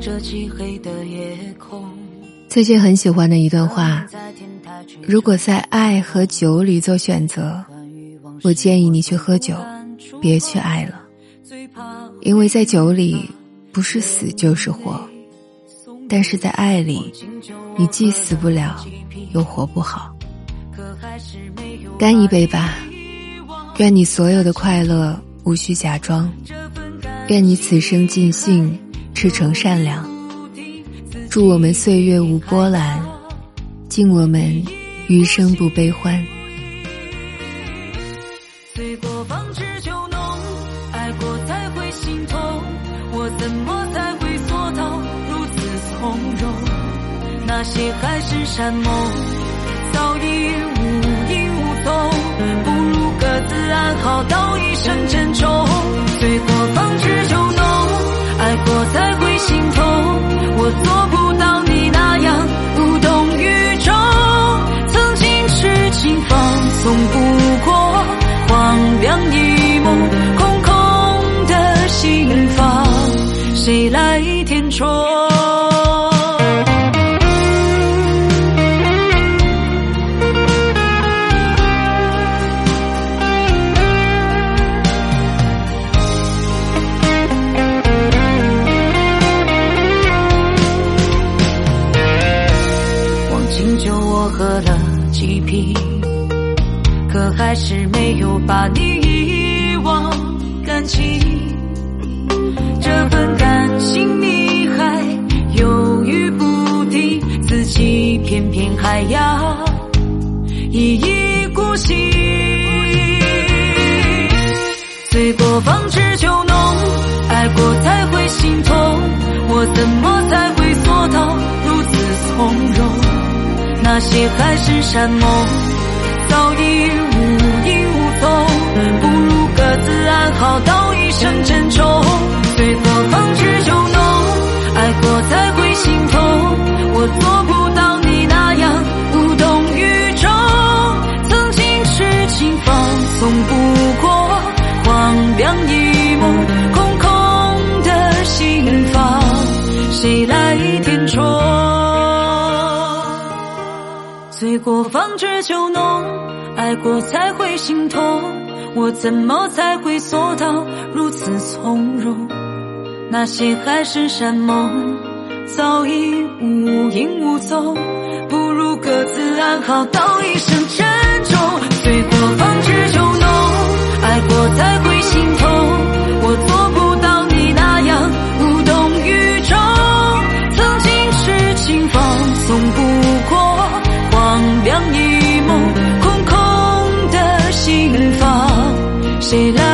着漆黑的夜空最近很喜欢的一段话：如果在爱和酒里做选择，我建议你去喝酒，别去爱了，因为在酒里不是死就是活，但是在爱里，你既死不了，又活不好。干一杯吧，愿你所有的快乐无需假装，愿你此生尽兴，赤诚善良。祝我们岁月无波澜，敬我们余生不悲欢。醉过方知酒浓，爱过才会心痛。我怎么才会做到如此从容？那些海誓山盟，早已容不过黄粱一梦，空空的心房，谁来填充？忘情酒我喝了几瓶。可还是没有把你遗忘感情。这份感情你还犹豫不定，自己偏偏还要一意孤行。醉过方知酒浓，爱过才会心痛。我怎么才会做到如此从容？那些海誓山盟早已无影无踪，不如各自安好，道一声珍重。醉过方知酒浓，爱过才会心痛。我做不到你那样无动于衷。曾经痴情放纵不过，荒凉一梦，空空的心房，谁来醉过方知酒浓，爱过才会心痛。我怎么才会做到如此从容？那些海誓山盟早已无影无踪，不如各自安好，道一声珍荒